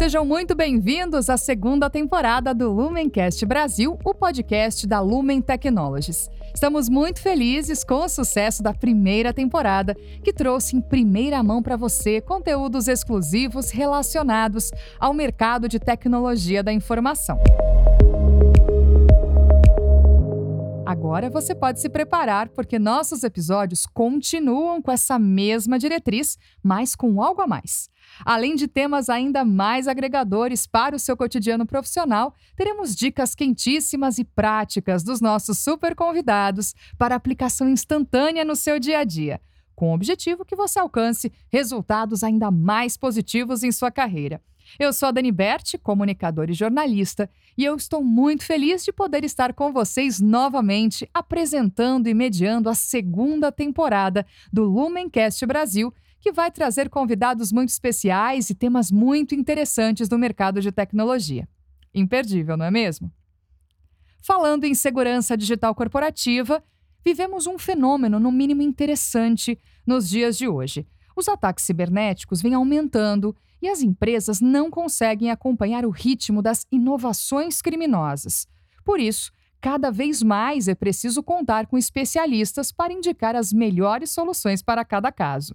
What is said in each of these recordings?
Sejam muito bem-vindos à segunda temporada do Lumencast Brasil, o podcast da Lumen Technologies. Estamos muito felizes com o sucesso da primeira temporada, que trouxe em primeira mão para você conteúdos exclusivos relacionados ao mercado de tecnologia da informação. Agora você pode se preparar, porque nossos episódios continuam com essa mesma diretriz, mas com algo a mais. Além de temas ainda mais agregadores para o seu cotidiano profissional, teremos dicas quentíssimas e práticas dos nossos super convidados para aplicação instantânea no seu dia a dia, com o objetivo que você alcance resultados ainda mais positivos em sua carreira. Eu sou a Dani Berti, comunicadora e jornalista, e eu estou muito feliz de poder estar com vocês novamente, apresentando e mediando a segunda temporada do Lumencast Brasil, que vai trazer convidados muito especiais e temas muito interessantes do mercado de tecnologia. Imperdível, não é mesmo? Falando em segurança digital corporativa, vivemos um fenômeno, no mínimo interessante, nos dias de hoje. Os ataques cibernéticos vêm aumentando e as empresas não conseguem acompanhar o ritmo das inovações criminosas. Por isso, cada vez mais é preciso contar com especialistas para indicar as melhores soluções para cada caso.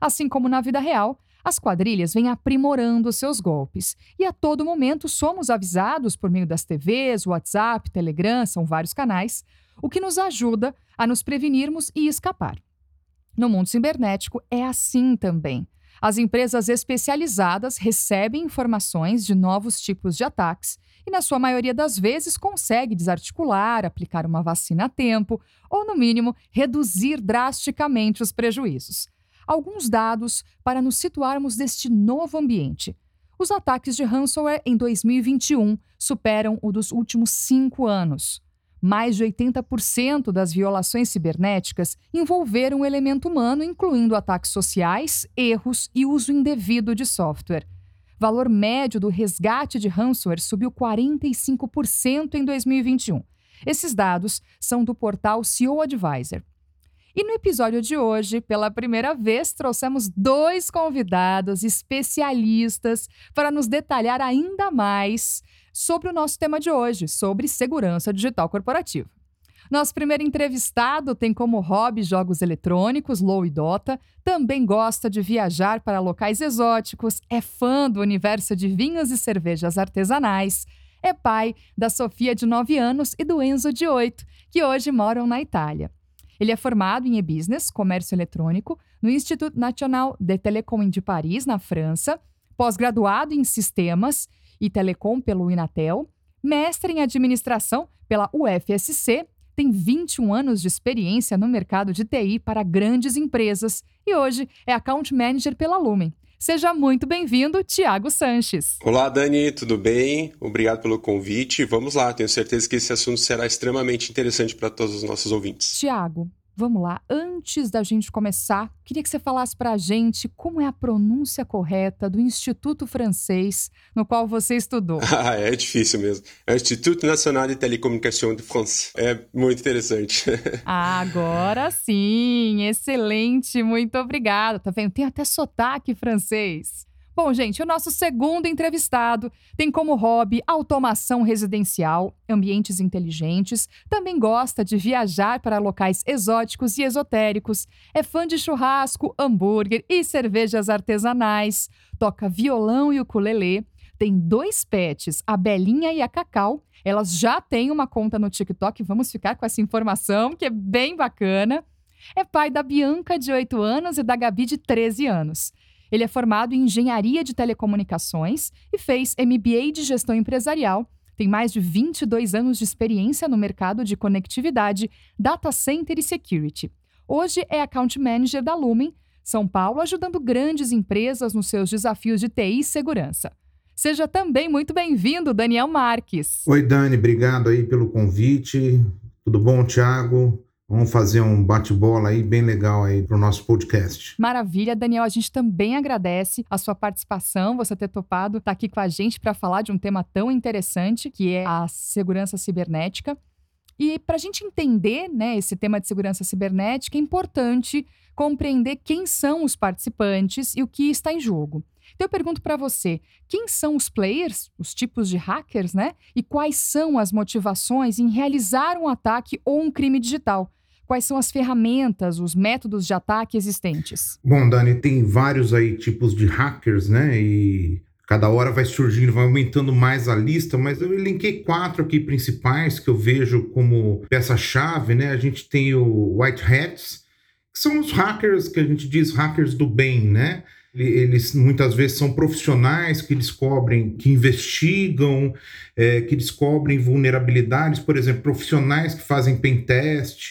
Assim como na vida real, as quadrilhas vêm aprimorando seus golpes e a todo momento somos avisados por meio das TVs, WhatsApp, Telegram, são vários canais, o que nos ajuda a nos prevenirmos e escapar. No mundo cibernético é assim também. As empresas especializadas recebem informações de novos tipos de ataques e, na sua maioria das vezes, consegue desarticular, aplicar uma vacina a tempo ou, no mínimo, reduzir drasticamente os prejuízos. Alguns dados para nos situarmos deste novo ambiente. Os ataques de ransomware em 2021 superam o dos últimos cinco anos. Mais de 80% das violações cibernéticas envolveram o elemento humano, incluindo ataques sociais, erros e uso indevido de software. Valor médio do resgate de ransomware subiu 45% em 2021. Esses dados são do portal CEO Advisor. E no episódio de hoje, pela primeira vez, trouxemos dois convidados especialistas para nos detalhar ainda mais sobre o nosso tema de hoje, sobre segurança digital corporativa. Nosso primeiro entrevistado tem como hobby jogos eletrônicos, LoL e Dota, também gosta de viajar para locais exóticos, é fã do universo de vinhos e cervejas artesanais, é pai da Sofia de 9 anos e do Enzo de 8, que hoje moram na Itália. Ele é formado em e-business, comércio eletrônico, no Institut National de Télécom de Paris, na França, pós-graduado em sistemas e telecom pelo Inatel, mestre em administração pela UFSC, tem 21 anos de experiência no mercado de TI para grandes empresas e hoje é account manager pela Lumen. Seja muito bem-vindo, Tiago Sanches. Olá, Dani, tudo bem? Obrigado pelo convite. Vamos lá, tenho certeza que esse assunto será extremamente interessante para todos os nossos ouvintes. Tiago, Vamos lá, antes da gente começar, queria que você falasse para a gente como é a pronúncia correta do Instituto Francês no qual você estudou. Ah, é difícil mesmo. É o Instituto National de Télécommunications de France. É muito interessante. Agora sim, excelente, muito obrigada. Tá vendo? Tem até sotaque francês. Bom, gente, o nosso segundo entrevistado tem como hobby automação residencial, ambientes inteligentes, também gosta de viajar para locais exóticos e esotéricos, é fã de churrasco, hambúrguer e cervejas artesanais, toca violão e ukulele, tem dois pets, a Belinha e a Cacau. Elas já têm uma conta no TikTok, vamos ficar com essa informação, que é bem bacana. É pai da Bianca, de 8 anos, e da Gabi, de 13 anos. Ele é formado em engenharia de telecomunicações e fez MBA de gestão empresarial. Tem mais de 22 anos de experiência no mercado de conectividade, data center e security. Hoje é account manager da Lumen, São Paulo, ajudando grandes empresas nos seus desafios de TI e segurança. Seja também muito bem-vindo, Daniel Marques. Oi, Dani, obrigado aí pelo convite. Tudo bom, Thiago? Vamos fazer um bate-bola aí bem legal aí para o nosso podcast. Maravilha, Daniel. A gente também agradece a sua participação, você ter topado estar tá aqui com a gente para falar de um tema tão interessante que é a segurança cibernética. E para a gente entender né, esse tema de segurança cibernética, é importante compreender quem são os participantes e o que está em jogo. Então eu pergunto para você, quem são os players, os tipos de hackers, né? E quais são as motivações em realizar um ataque ou um crime digital? Quais são as ferramentas, os métodos de ataque existentes? Bom, Dani, tem vários aí tipos de hackers, né? E cada hora vai surgindo, vai aumentando mais a lista, mas eu elenquei quatro aqui principais que eu vejo como peça-chave, né? A gente tem o White Hats, que são os hackers que a gente diz hackers do bem, né? Eles muitas vezes são profissionais que descobrem, que investigam, é, que descobrem vulnerabilidades, por exemplo, profissionais que fazem pen test,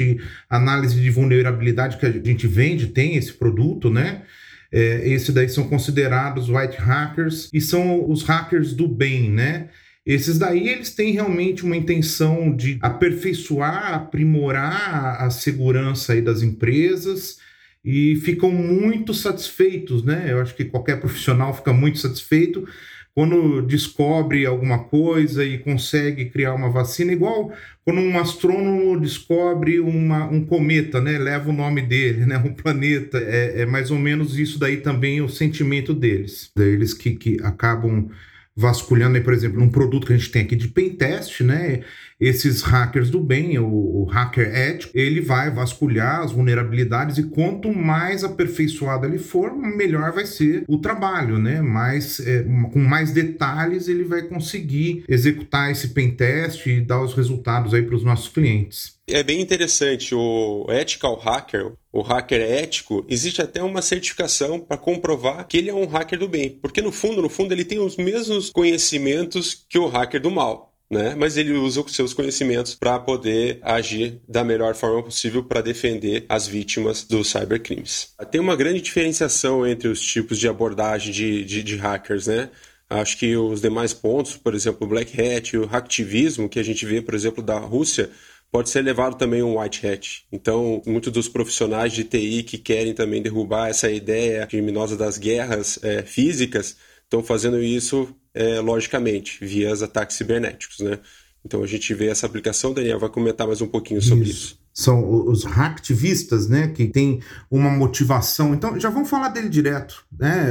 análise de vulnerabilidade que a gente vende, tem esse produto, né? É, esse daí são considerados white hackers e são os hackers do bem, né? Esses daí eles têm realmente uma intenção de aperfeiçoar, aprimorar a segurança aí das empresas e ficam muito satisfeitos, né? Eu acho que qualquer profissional fica muito satisfeito quando descobre alguma coisa e consegue criar uma vacina, igual quando um astrônomo descobre uma, um cometa, né? Leva o nome dele, né? Um planeta. É, é mais ou menos isso daí também o sentimento deles. Eles que, que acabam vasculhando aí, por exemplo, um produto que a gente tem aqui de pentest, né? Esses hackers do bem, o, o, hacker ético, ele vai vasculhar as vulnerabilidades e quanto mais aperfeiçoado ele for, melhor vai ser o trabalho, né? Mais, é, com mais detalhes ele vai conseguir executar esse pentest e dar os resultados aí para os nossos clientes. É bem interessante, o ethical hacker, o hacker ético, existe até uma certificação para comprovar que ele é um hacker do bem, porque no fundo, no fundo ele tem os mesmos conhecimentos que o hacker do mal né? Mas ele usa os seus conhecimentos para poder agir da melhor forma possível para defender as vítimas dos cybercrimes. Tem uma grande diferenciação entre os tipos de abordagem de, de, de hackers, né? Acho que os demais pontos, por exemplo, o Black Hat o hacktivismo, que a gente vê, por exemplo, da Rússia, pode ser levado também um white hat. Então, muitos dos profissionais de TI que querem também derrubar essa ideia criminosa das guerras é, físicas estão fazendo isso é, logicamente, via os ataques cibernéticos, né? Então a gente vê essa aplicação, Daniel vai comentar mais um pouquinho sobre isso. isso. São os hacktivistas, né, que tem uma motivação. Então já vamos falar dele direto, né?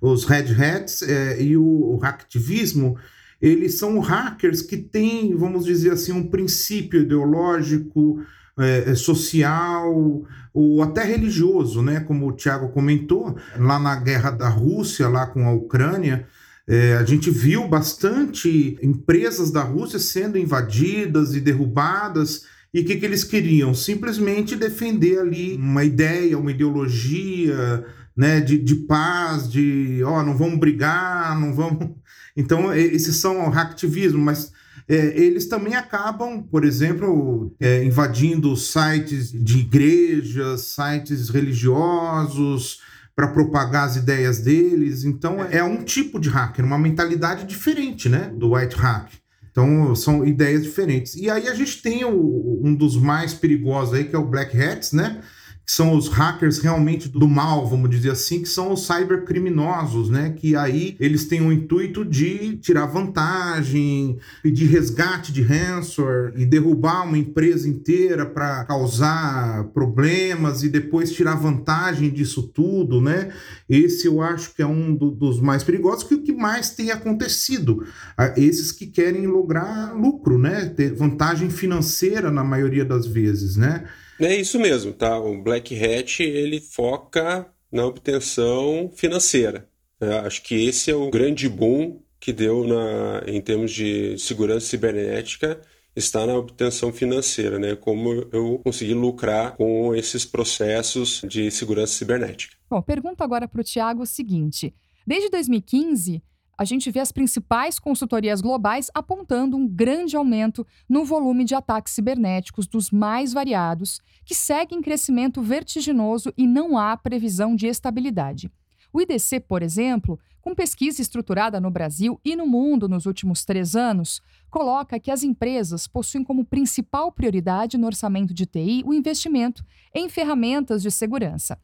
Os red hats é, e o, o hacktivismo, eles são hackers que têm, vamos dizer assim, um princípio ideológico, é, é social ou até religioso, né? Como o Tiago comentou, lá na guerra da Rússia, lá com a Ucrânia, é, a gente viu bastante empresas da Rússia sendo invadidas e derrubadas. E o que, que eles queriam? Simplesmente defender ali uma ideia, uma ideologia né, de, de paz, de ó, oh, não vamos brigar, não vamos. Então, esses são hacktivismo, mas é, eles também acabam, por exemplo, é, invadindo sites de igrejas, sites religiosos, para propagar as ideias deles. Então é um tipo de hacker, uma mentalidade diferente, né, do white hack. Então são ideias diferentes. E aí a gente tem o, um dos mais perigosos aí que é o black hats, né? Que são os hackers realmente do mal, vamos dizer assim, que são os cybercriminosos, né? Que aí eles têm o intuito de tirar vantagem, pedir resgate de ransomware e derrubar uma empresa inteira para causar problemas e depois tirar vantagem disso tudo, né? Esse eu acho que é um do, dos mais perigosos, que o que mais tem acontecido. Esses que querem lograr lucro, né? Ter vantagem financeira na maioria das vezes, né? É isso mesmo, tá? O Black Hat ele foca na obtenção financeira. É, acho que esse é o grande boom que deu na, em termos de segurança cibernética está na obtenção financeira, né? Como eu consegui lucrar com esses processos de segurança cibernética. Bom, pergunto agora para o Tiago o seguinte: desde 2015 a gente vê as principais consultorias globais apontando um grande aumento no volume de ataques cibernéticos dos mais variados, que segue em crescimento vertiginoso e não há previsão de estabilidade. O IDC, por exemplo, com pesquisa estruturada no Brasil e no mundo nos últimos três anos, coloca que as empresas possuem como principal prioridade no orçamento de TI o investimento em ferramentas de segurança.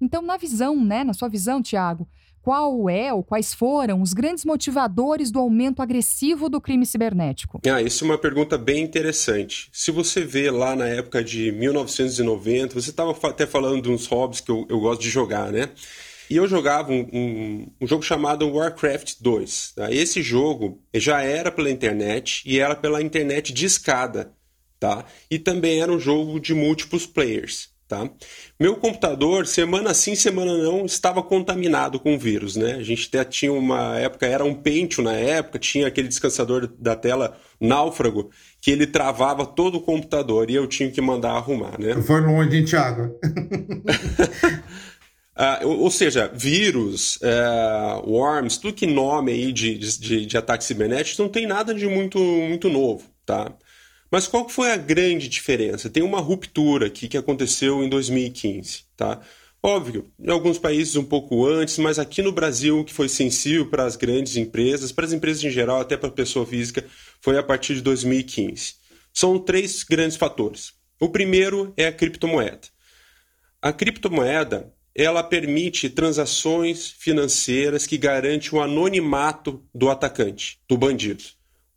Então, na visão, né, na sua visão, Tiago, qual é ou quais foram os grandes motivadores do aumento agressivo do crime cibernético? Ah, isso é uma pergunta bem interessante. Se você vê lá na época de 1990, você estava até falando de uns hobbies que eu, eu gosto de jogar, né? E eu jogava um, um, um jogo chamado Warcraft 2. Tá? Esse jogo já era pela internet e era pela internet de escada. Tá? E também era um jogo de múltiplos players. Tá? Meu computador, semana sim, semana não, estava contaminado com vírus, né? A gente até tinha uma época, era um Pentium na época, tinha aquele descansador da tela náufrago, que ele travava todo o computador e eu tinha que mandar arrumar, né? Foi longe, hein, Thiago? ah, ou, seja, vírus, uh, worms, tudo que nome aí de, de, de ataques cibernéticos não tem nada de muito, muito novo, tá? Mas qual foi a grande diferença? Tem uma ruptura aqui que aconteceu em 2015, tá? Óbvio, em alguns países um pouco antes, mas aqui no Brasil, que foi sensível para as grandes empresas, para as empresas em geral, até para a pessoa física, foi a partir de 2015. São três grandes fatores. O primeiro é a criptomoeda. A criptomoeda ela permite transações financeiras que garantem o anonimato do atacante, do bandido.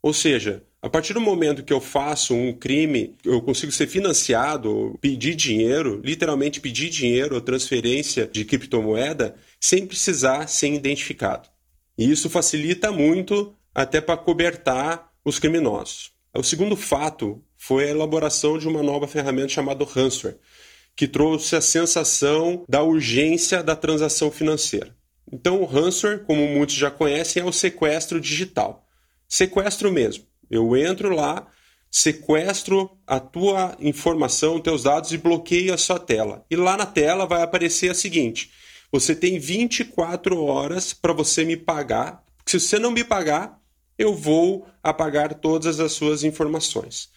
Ou seja, a partir do momento que eu faço um crime, eu consigo ser financiado, pedir dinheiro, literalmente pedir dinheiro ou transferência de criptomoeda, sem precisar ser identificado. E isso facilita muito até para cobertar os criminosos. O segundo fato foi a elaboração de uma nova ferramenta chamada ransomware, que trouxe a sensação da urgência da transação financeira. Então, o ransomware, como muitos já conhecem, é o sequestro digital. Sequestro mesmo. Eu entro lá, sequestro a tua informação, teus dados e bloqueio a sua tela. E lá na tela vai aparecer a seguinte: você tem 24 horas para você me pagar. Se você não me pagar, eu vou apagar todas as suas informações.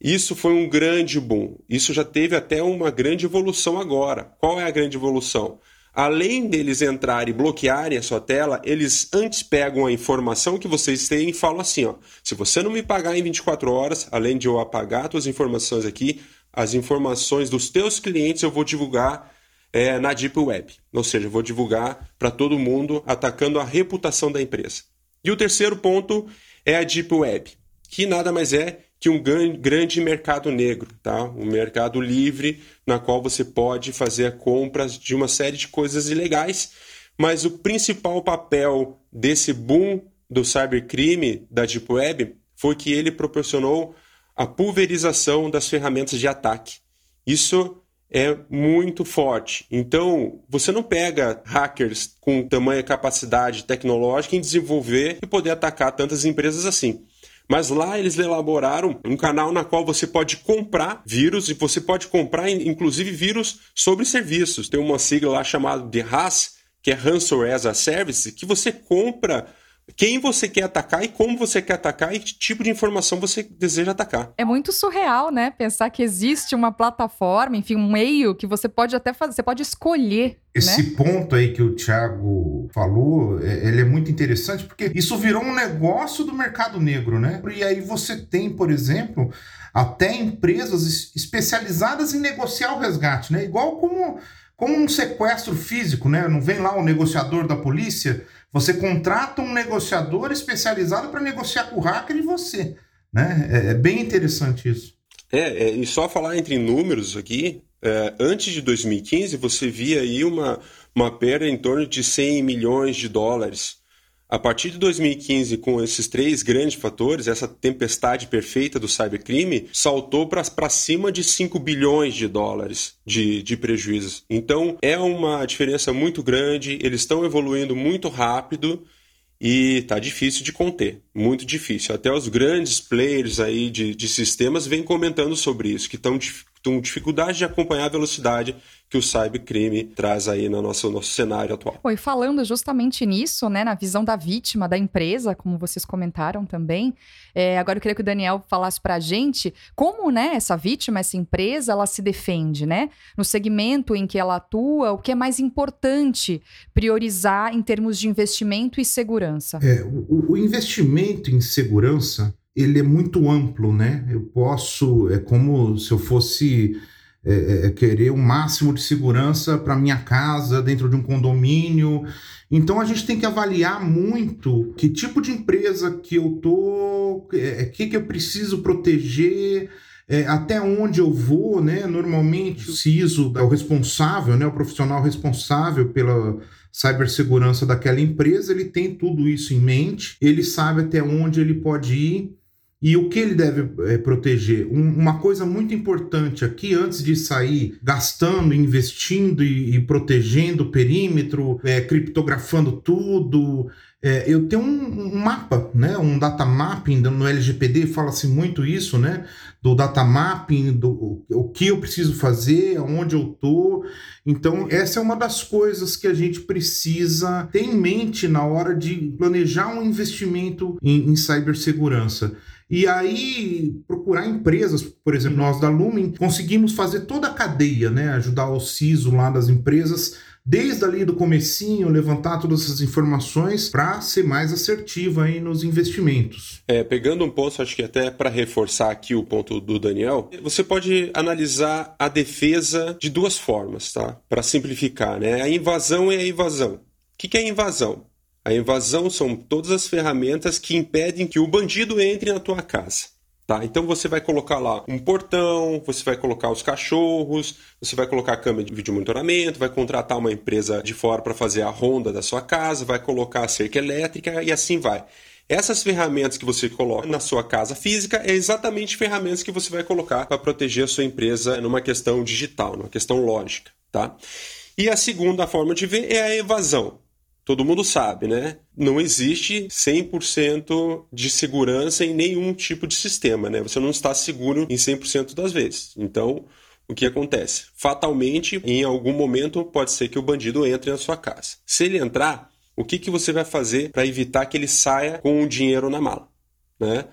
Isso foi um grande boom. Isso já teve até uma grande evolução agora. Qual é a grande evolução? Além deles entrarem e bloquearem a sua tela, eles antes pegam a informação que vocês têm e falam assim: ó, se você não me pagar em 24 horas, além de eu apagar suas informações aqui, as informações dos teus clientes eu vou divulgar é, na Deep Web. Ou seja, eu vou divulgar para todo mundo, atacando a reputação da empresa. E o terceiro ponto é a Deep Web, que nada mais é que um grande mercado negro, tá? um mercado livre na qual você pode fazer compras de uma série de coisas ilegais, mas o principal papel desse boom do cybercrime da Deep Web foi que ele proporcionou a pulverização das ferramentas de ataque. Isso é muito forte. Então, você não pega hackers com tamanha capacidade tecnológica em desenvolver e poder atacar tantas empresas assim. Mas lá eles elaboraram um canal na qual você pode comprar vírus e você pode comprar inclusive vírus sobre serviços. Tem uma sigla lá chamada de RAS, que é Ransomware as a Service, que você compra quem você quer atacar e como você quer atacar e que tipo de informação você deseja atacar. É muito surreal, né? Pensar que existe uma plataforma, enfim, um meio que você pode até fazer, você pode escolher. Esse né? ponto aí que o Thiago falou, é, ele é muito interessante porque isso virou um negócio do mercado negro, né? E aí você tem, por exemplo, até empresas especializadas em negociar o resgate, né? Igual como, como um sequestro físico, né? Não vem lá o negociador da polícia você contrata um negociador especializado para negociar com o hacker e você. Né? É, é bem interessante isso. É, é, e só falar entre números aqui, é, antes de 2015 você via aí uma, uma perda em torno de 100 milhões de dólares a partir de 2015, com esses três grandes fatores, essa tempestade perfeita do cybercrime saltou para cima de 5 bilhões de dólares de, de prejuízos. Então é uma diferença muito grande, eles estão evoluindo muito rápido e tá difícil de conter, muito difícil. Até os grandes players aí de, de sistemas vêm comentando sobre isso, que estão com dificuldade de acompanhar a velocidade que o cybercrime traz aí no nosso, nosso cenário atual. Oi, falando justamente nisso, né, na visão da vítima, da empresa, como vocês comentaram também, é, agora eu queria que o Daniel falasse para a gente como, né, essa vítima, essa empresa, ela se defende, né? No segmento em que ela atua, o que é mais importante priorizar em termos de investimento e segurança? É, o, o investimento em segurança, ele é muito amplo, né? Eu posso, é como se eu fosse é, é, é, querer o máximo de segurança para minha casa, dentro de um condomínio. Então a gente tem que avaliar muito que tipo de empresa que eu tô, é, é que, que eu preciso proteger, é, até onde eu vou, né? Normalmente o CISO é o responsável, né? O profissional responsável pela cibersegurança daquela empresa, ele tem tudo isso em mente, ele sabe até onde ele pode ir e o que ele deve é, proteger. Um, uma coisa muito importante aqui, antes de sair gastando, investindo e, e protegendo o perímetro, é, criptografando tudo, é, eu tenho um, um, mapa, né, um data mapping no LGPD, fala-se muito isso, né, do data mapping, do o, que eu preciso fazer, aonde eu tô. Então, essa é uma das coisas que a gente precisa ter em mente na hora de planejar um investimento em, em cibersegurança. E aí, procurar empresas, por exemplo, nós da Lumen, conseguimos fazer toda a cadeia, né? Ajudar o CISO lá das empresas, desde ali do comecinho, levantar todas essas informações para ser mais assertiva aí nos investimentos. É, pegando um ponto, acho que até para reforçar aqui o ponto do Daniel, você pode analisar a defesa de duas formas, tá? Para simplificar, né? A invasão e a invasão. O que é invasão? A invasão são todas as ferramentas que impedem que o bandido entre na tua casa. Tá? Então você vai colocar lá um portão, você vai colocar os cachorros, você vai colocar a câmera de vídeo monitoramento, vai contratar uma empresa de fora para fazer a ronda da sua casa, vai colocar a cerca elétrica e assim vai. Essas ferramentas que você coloca na sua casa física é exatamente ferramentas que você vai colocar para proteger a sua empresa numa questão digital, numa questão lógica, tá? E a segunda forma de ver é a evasão todo mundo sabe, né? Não existe 100% de segurança em nenhum tipo de sistema, né? Você não está seguro em 100% das vezes. Então, o que acontece? Fatalmente, em algum momento, pode ser que o bandido entre na sua casa. Se ele entrar, o que, que você vai fazer para evitar que ele saia com o dinheiro na mala, né?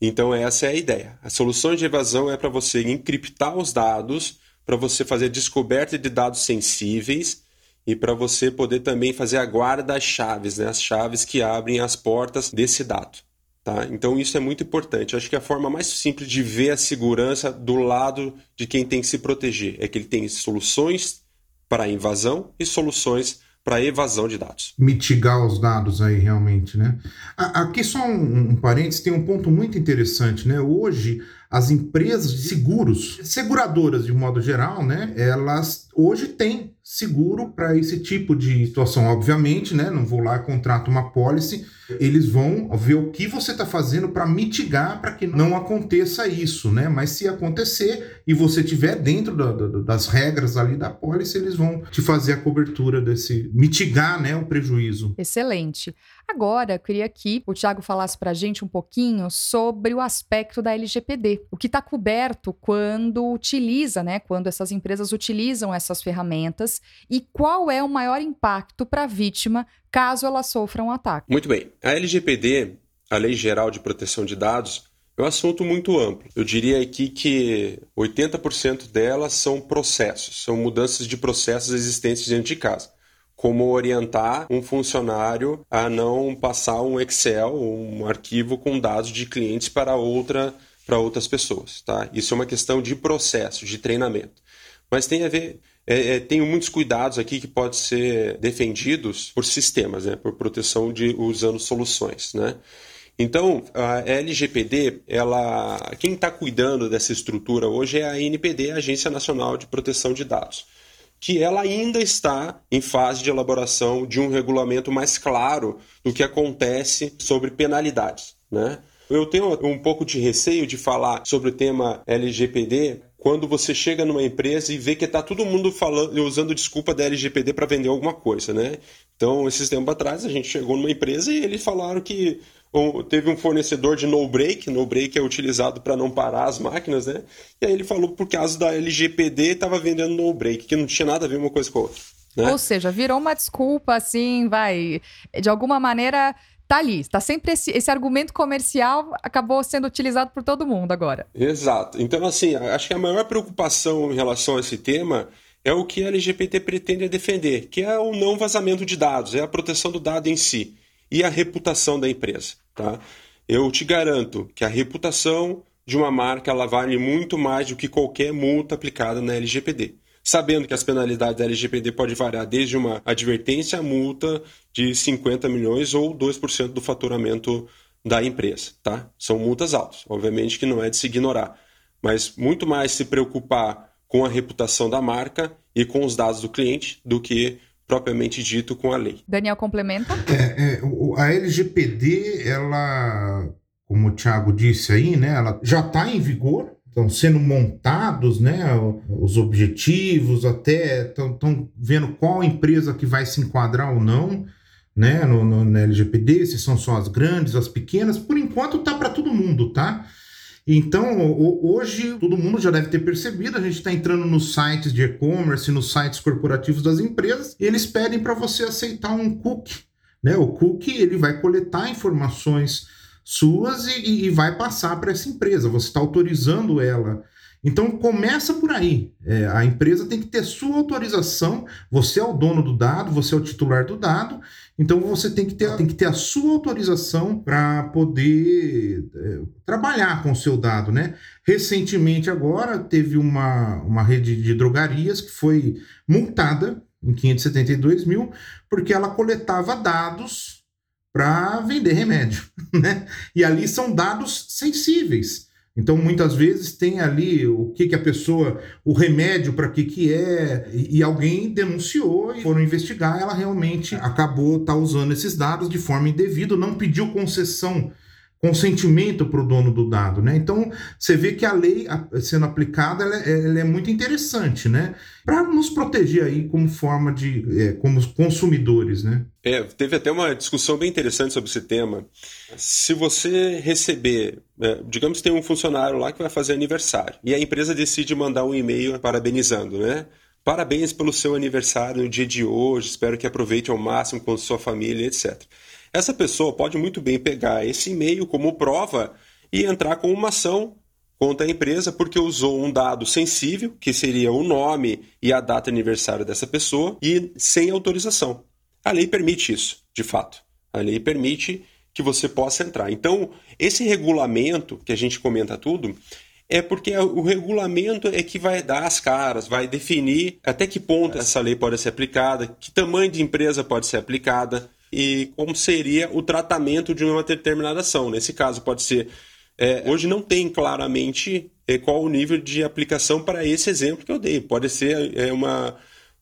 Então, essa é a ideia. A solução de evasão é para você encriptar os dados, para você fazer descoberta de dados sensíveis e para você poder também fazer a guarda das chaves, né? as chaves que abrem as portas desse dado. Tá? Então isso é muito importante. Eu acho que a forma mais simples de ver a segurança do lado de quem tem que se proteger é que ele tem soluções para invasão e soluções para evasão de dados. Mitigar os dados aí realmente, né? Aqui só um, um parênteses, tem um ponto muito interessante, né? Hoje as empresas de seguros, seguradoras de modo geral, né? Elas hoje têm seguro para esse tipo de situação, obviamente, né? Não vou lá contrato uma policy, eles vão ver o que você está fazendo para mitigar para que não aconteça isso, né? Mas se acontecer e você tiver dentro da, da, das regras ali da policy, eles vão te fazer a cobertura desse mitigar, né, o prejuízo. Excelente. Agora, eu queria que o Tiago falasse para a gente um pouquinho sobre o aspecto da LGPD, o que está coberto quando utiliza, né, quando essas empresas utilizam essas ferramentas e qual é o maior impacto para a vítima caso ela sofra um ataque. Muito bem. A LGPD, a Lei Geral de Proteção de Dados, é um assunto muito amplo. Eu diria aqui que 80% delas são processos, são mudanças de processos existentes dentro de casa como orientar um funcionário a não passar um Excel, um arquivo com dados de clientes para outra para outras pessoas, tá? Isso é uma questão de processo, de treinamento. Mas tem a ver, é, é, tenho muitos cuidados aqui que podem ser defendidos por sistemas, né? Por proteção de usando soluções, né? Então, a LGPD, ela, quem está cuidando dessa estrutura hoje é a NPD, a Agência Nacional de Proteção de Dados que ela ainda está em fase de elaboração de um regulamento mais claro do que acontece sobre penalidades. Né? Eu tenho um pouco de receio de falar sobre o tema LGPD quando você chega numa empresa e vê que está todo mundo falando, usando desculpa da LGPD para vender alguma coisa, né? Então, esses tempos atrás, a gente chegou numa empresa e eles falaram que teve um fornecedor de no break, no break é utilizado para não parar as máquinas, né? E aí ele falou por causa da LGPD estava vendendo no break, que não tinha nada a ver uma coisa com a outra. Né? Ou seja, virou uma desculpa, assim, vai. De alguma maneira, tá ali. Está sempre esse, esse argumento comercial acabou sendo utilizado por todo mundo agora. Exato. Então, assim, acho que a maior preocupação em relação a esse tema é o que a LGPD pretende defender, que é o não vazamento de dados, é a proteção do dado em si e a reputação da empresa. Tá? Eu te garanto que a reputação de uma marca ela vale muito mais do que qualquer multa aplicada na LGPD. Sabendo que as penalidades da LGPD podem variar desde uma advertência a multa de 50 milhões ou 2% do faturamento da empresa. Tá? São multas altas, obviamente que não é de se ignorar. mas muito mais se preocupar com a reputação da marca e com os dados do cliente do que propriamente dito com a lei. Daniel complementa? É, é, a LGPD, ela, como o Thiago disse aí, né, ela já está em vigor, estão sendo montados, né, os objetivos, até estão vendo qual empresa que vai se enquadrar ou não, né, no, no, na LGPD, se são só as grandes, as pequenas, por enquanto tá para todo mundo, tá? Então, hoje, todo mundo já deve ter percebido, a gente está entrando nos sites de e-commerce, nos sites corporativos das empresas, e eles pedem para você aceitar um cookie. Né? O cookie ele vai coletar informações suas e, e vai passar para essa empresa. Você está autorizando ela então começa por aí. É, a empresa tem que ter sua autorização. Você é o dono do dado, você é o titular do dado. Então você tem que ter, tem que ter a sua autorização para poder é, trabalhar com o seu dado, né? Recentemente agora teve uma, uma rede de drogarias que foi multada em 572 mil porque ela coletava dados para vender remédio, né? E ali são dados sensíveis. Então, muitas vezes tem ali o que, que a pessoa, o remédio para que, que é, e, e, alguém denunciou e foram investigar, ela realmente acabou tá usando esses dados de forma indevida, não pediu concessão consentimento para o dono do dado, né? Então você vê que a lei sendo aplicada ela é, ela é muito interessante, né? Para nos proteger aí como forma de é, como consumidores, né? É, teve até uma discussão bem interessante sobre esse tema. Se você receber, é, digamos que tem um funcionário lá que vai fazer aniversário e a empresa decide mandar um e-mail parabenizando, né? Parabéns pelo seu aniversário no dia de hoje, espero que aproveite ao máximo com sua família, etc. Essa pessoa pode muito bem pegar esse e-mail como prova e entrar com uma ação contra a empresa porque usou um dado sensível, que seria o nome e a data de aniversário dessa pessoa, e sem autorização. A lei permite isso, de fato. A lei permite que você possa entrar. Então, esse regulamento, que a gente comenta tudo, é porque o regulamento é que vai dar as caras, vai definir até que ponto essa lei pode ser aplicada, que tamanho de empresa pode ser aplicada e como seria o tratamento de uma determinada ação. Nesse caso, pode ser. É, hoje não tem claramente é, qual o nível de aplicação para esse exemplo que eu dei. Pode ser é, uma,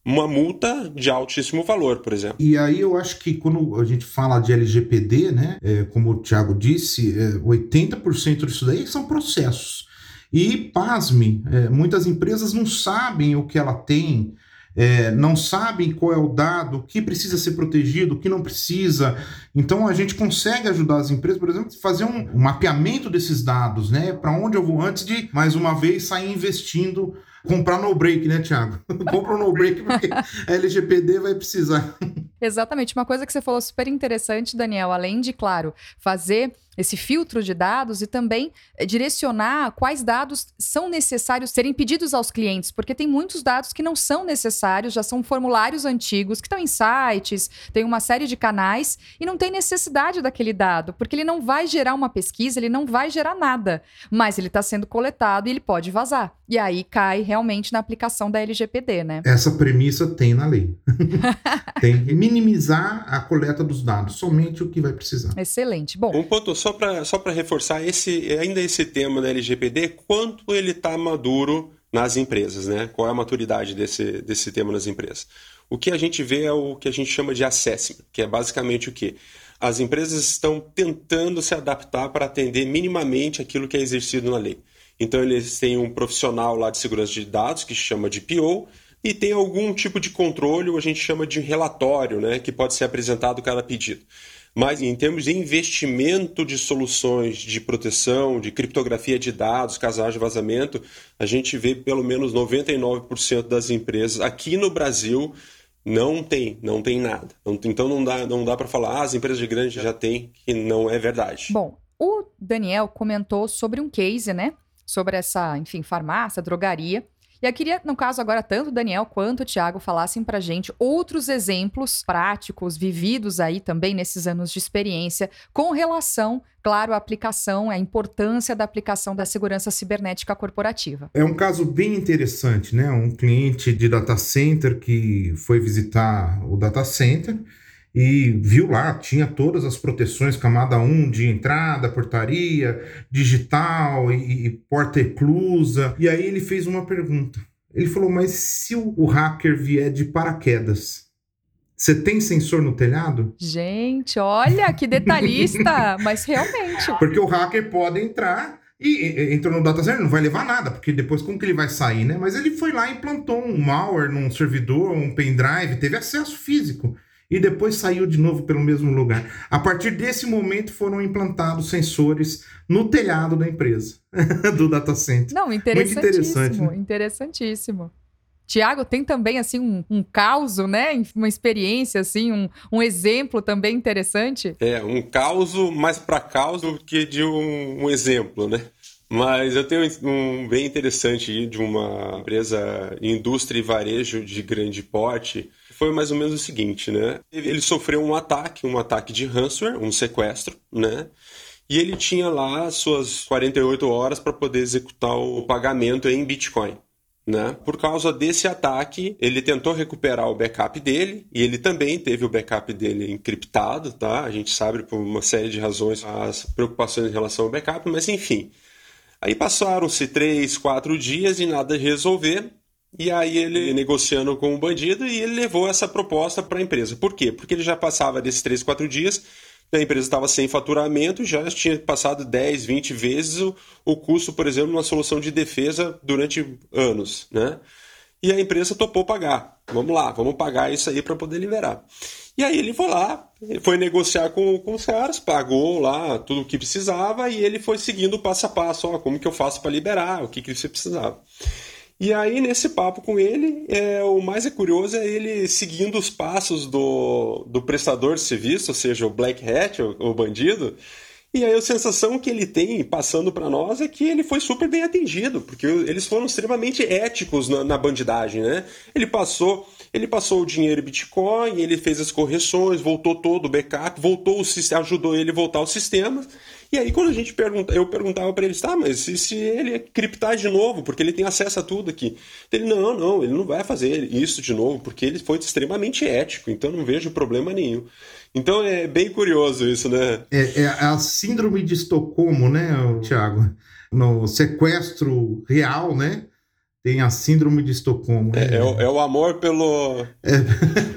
uma multa de altíssimo valor, por exemplo. E aí eu acho que quando a gente fala de LGPD, né, é, como o Thiago disse, é, 80% disso daí são processos. E, pasme, é, muitas empresas não sabem o que ela tem é, não sabem qual é o dado, o que precisa ser protegido, o que não precisa. Então a gente consegue ajudar as empresas, por exemplo, fazer um, um mapeamento desses dados, né? Para onde eu vou antes de, mais uma vez, sair investindo comprar no break, né, Thiago? Compra no break porque a LGPD vai precisar. Exatamente. Uma coisa que você falou super interessante, Daniel, além de, claro, fazer esse filtro de dados e também eh, direcionar quais dados são necessários serem pedidos aos clientes, porque tem muitos dados que não são necessários, já são formulários antigos que estão em sites, tem uma série de canais e não tem necessidade daquele dado, porque ele não vai gerar uma pesquisa, ele não vai gerar nada, mas ele está sendo coletado e ele pode vazar. E aí cai realmente na aplicação da LGPD, né? Essa premissa tem na lei. tem minimizar a coleta dos dados, somente o que vai precisar. Excelente. Bom. Um ponto só para só reforçar esse ainda esse tema da LGPD, quanto ele está maduro nas empresas, né? Qual é a maturidade desse, desse tema nas empresas? O que a gente vê é o que a gente chama de assessment, que é basicamente o que as empresas estão tentando se adaptar para atender minimamente aquilo que é exercido na lei. Então eles têm um profissional lá de segurança de dados que chama de PO e tem algum tipo de controle, a gente chama de relatório, né, que pode ser apresentado cada pedido. Mas em termos de investimento de soluções de proteção, de criptografia de dados, caso haja vazamento, a gente vê pelo menos 99% das empresas aqui no Brasil não tem, não tem nada. Então não dá, não dá para falar, ah, as empresas de grande já têm, que não é verdade. Bom, o Daniel comentou sobre um case, né? Sobre essa, enfim, farmácia, drogaria, e eu queria, no caso agora, tanto o Daniel quanto o Tiago falassem pra gente outros exemplos práticos, vividos aí também nesses anos de experiência, com relação, claro, à aplicação, à importância da aplicação da segurança cibernética corporativa. É um caso bem interessante, né? Um cliente de data center que foi visitar o data center e viu lá, tinha todas as proteções, camada 1 de entrada, portaria, digital e, e porta eclusa. E aí ele fez uma pergunta. Ele falou: Mas se o, hacker vier de paraquedas, você tem sensor no telhado? Gente, olha que detalhista! mas realmente. Porque o hacker pode entrar e, e entrou no data center, não vai levar nada, porque depois como que ele vai sair, né? Mas ele foi lá e implantou um malware num servidor, um pendrive, teve acesso físico e depois saiu de novo pelo mesmo lugar. A partir desse momento foram implantados sensores no telhado da empresa, do data center. Não, interessantíssimo, Muito interessante, né? interessantíssimo. Tiago, tem também assim um, um caos, né? Uma experiência, assim, um, um exemplo também interessante? É, um caos mais para caos do que de um, um exemplo, né? Mas eu tenho um bem interessante de uma empresa indústria e varejo de grande porte foi mais ou menos o seguinte, né? Ele sofreu um ataque, um ataque de ransomware, um sequestro, né? E ele tinha lá suas 48 horas para poder executar o pagamento em Bitcoin. Né? Por causa desse ataque, ele tentou recuperar o backup dele e ele também teve o backup dele encriptado, tá? A gente sabe por uma série de razões as preocupações em relação ao backup, mas enfim. Aí passaram-se três, quatro dias e nada de resolver. E aí ele negociando com o bandido e ele levou essa proposta para a empresa. Por quê? Porque ele já passava desses 3, 4 dias, a empresa estava sem faturamento, já tinha passado 10, 20 vezes o, o custo, por exemplo, numa solução de defesa durante anos, né? E a empresa topou pagar. Vamos lá, vamos pagar isso aí para poder liberar. E aí ele foi lá, foi negociar com, com os caras, pagou lá tudo o que precisava e ele foi seguindo passo a passo, ó, como que eu faço para liberar, o que, que você precisava. E aí, nesse papo com ele, é, o mais é curioso é ele seguindo os passos do, do prestador de serviço, ou seja, o Black Hat, o, o bandido. E aí a sensação que ele tem passando para nós é que ele foi super bem atendido, porque eles foram extremamente éticos na, na bandidagem, né? Ele passou, ele passou o dinheiro em Bitcoin, ele fez as correções, voltou todo o backup, voltou o, ajudou ele a voltar ao sistema e aí, quando a gente pergunta, eu perguntava para eles, tá, mas se, se ele criptar de novo, porque ele tem acesso a tudo aqui? Ele, não, não, ele não vai fazer isso de novo, porque ele foi extremamente ético, então não vejo problema nenhum. Então é bem curioso isso, né? É, é a síndrome de Estocolmo, né, Tiago? No sequestro real, né? Tem a síndrome de Estocolmo. É, é, o, é o amor pelo. É.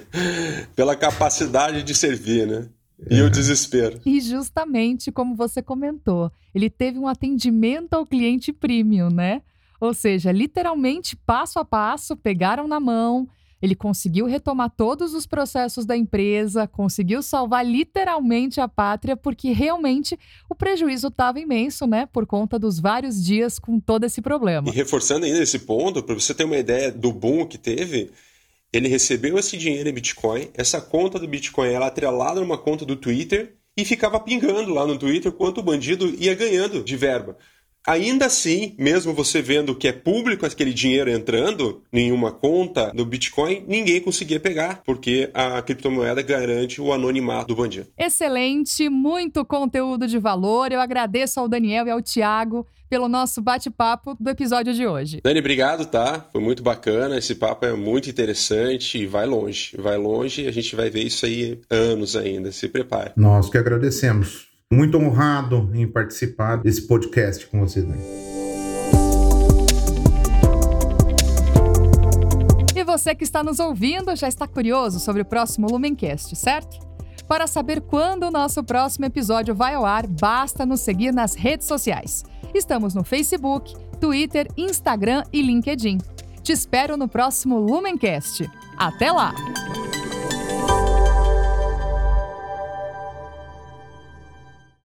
pela capacidade de servir, né? E o desespero. E justamente como você comentou, ele teve um atendimento ao cliente premium, né? Ou seja, literalmente passo a passo, pegaram na mão, ele conseguiu retomar todos os processos da empresa, conseguiu salvar literalmente a pátria, porque realmente o prejuízo estava imenso, né? Por conta dos vários dias com todo esse problema. E reforçando ainda esse ponto, para você ter uma ideia do boom que teve, ele recebeu esse dinheiro em Bitcoin, essa conta do Bitcoin era atrelada numa conta do Twitter e ficava pingando lá no Twitter quanto o bandido ia ganhando de verba. Ainda assim, mesmo você vendo que é público aquele dinheiro entrando em uma conta do Bitcoin, ninguém conseguia pegar, porque a criptomoeda garante o anonimato do bandido. Excelente, muito conteúdo de valor. Eu agradeço ao Daniel e ao Tiago pelo nosso bate-papo do episódio de hoje. Dani, obrigado, tá? Foi muito bacana. Esse papo é muito interessante e vai longe. Vai longe e a gente vai ver isso aí anos ainda. Se prepare. Nós que agradecemos. Muito honrado em participar desse podcast com você, Dani. E você que está nos ouvindo já está curioso sobre o próximo Lumencast, certo? Para saber quando o nosso próximo episódio vai ao ar, basta nos seguir nas redes sociais. Estamos no Facebook, Twitter, Instagram e LinkedIn. Te espero no próximo Lumencast. Até lá!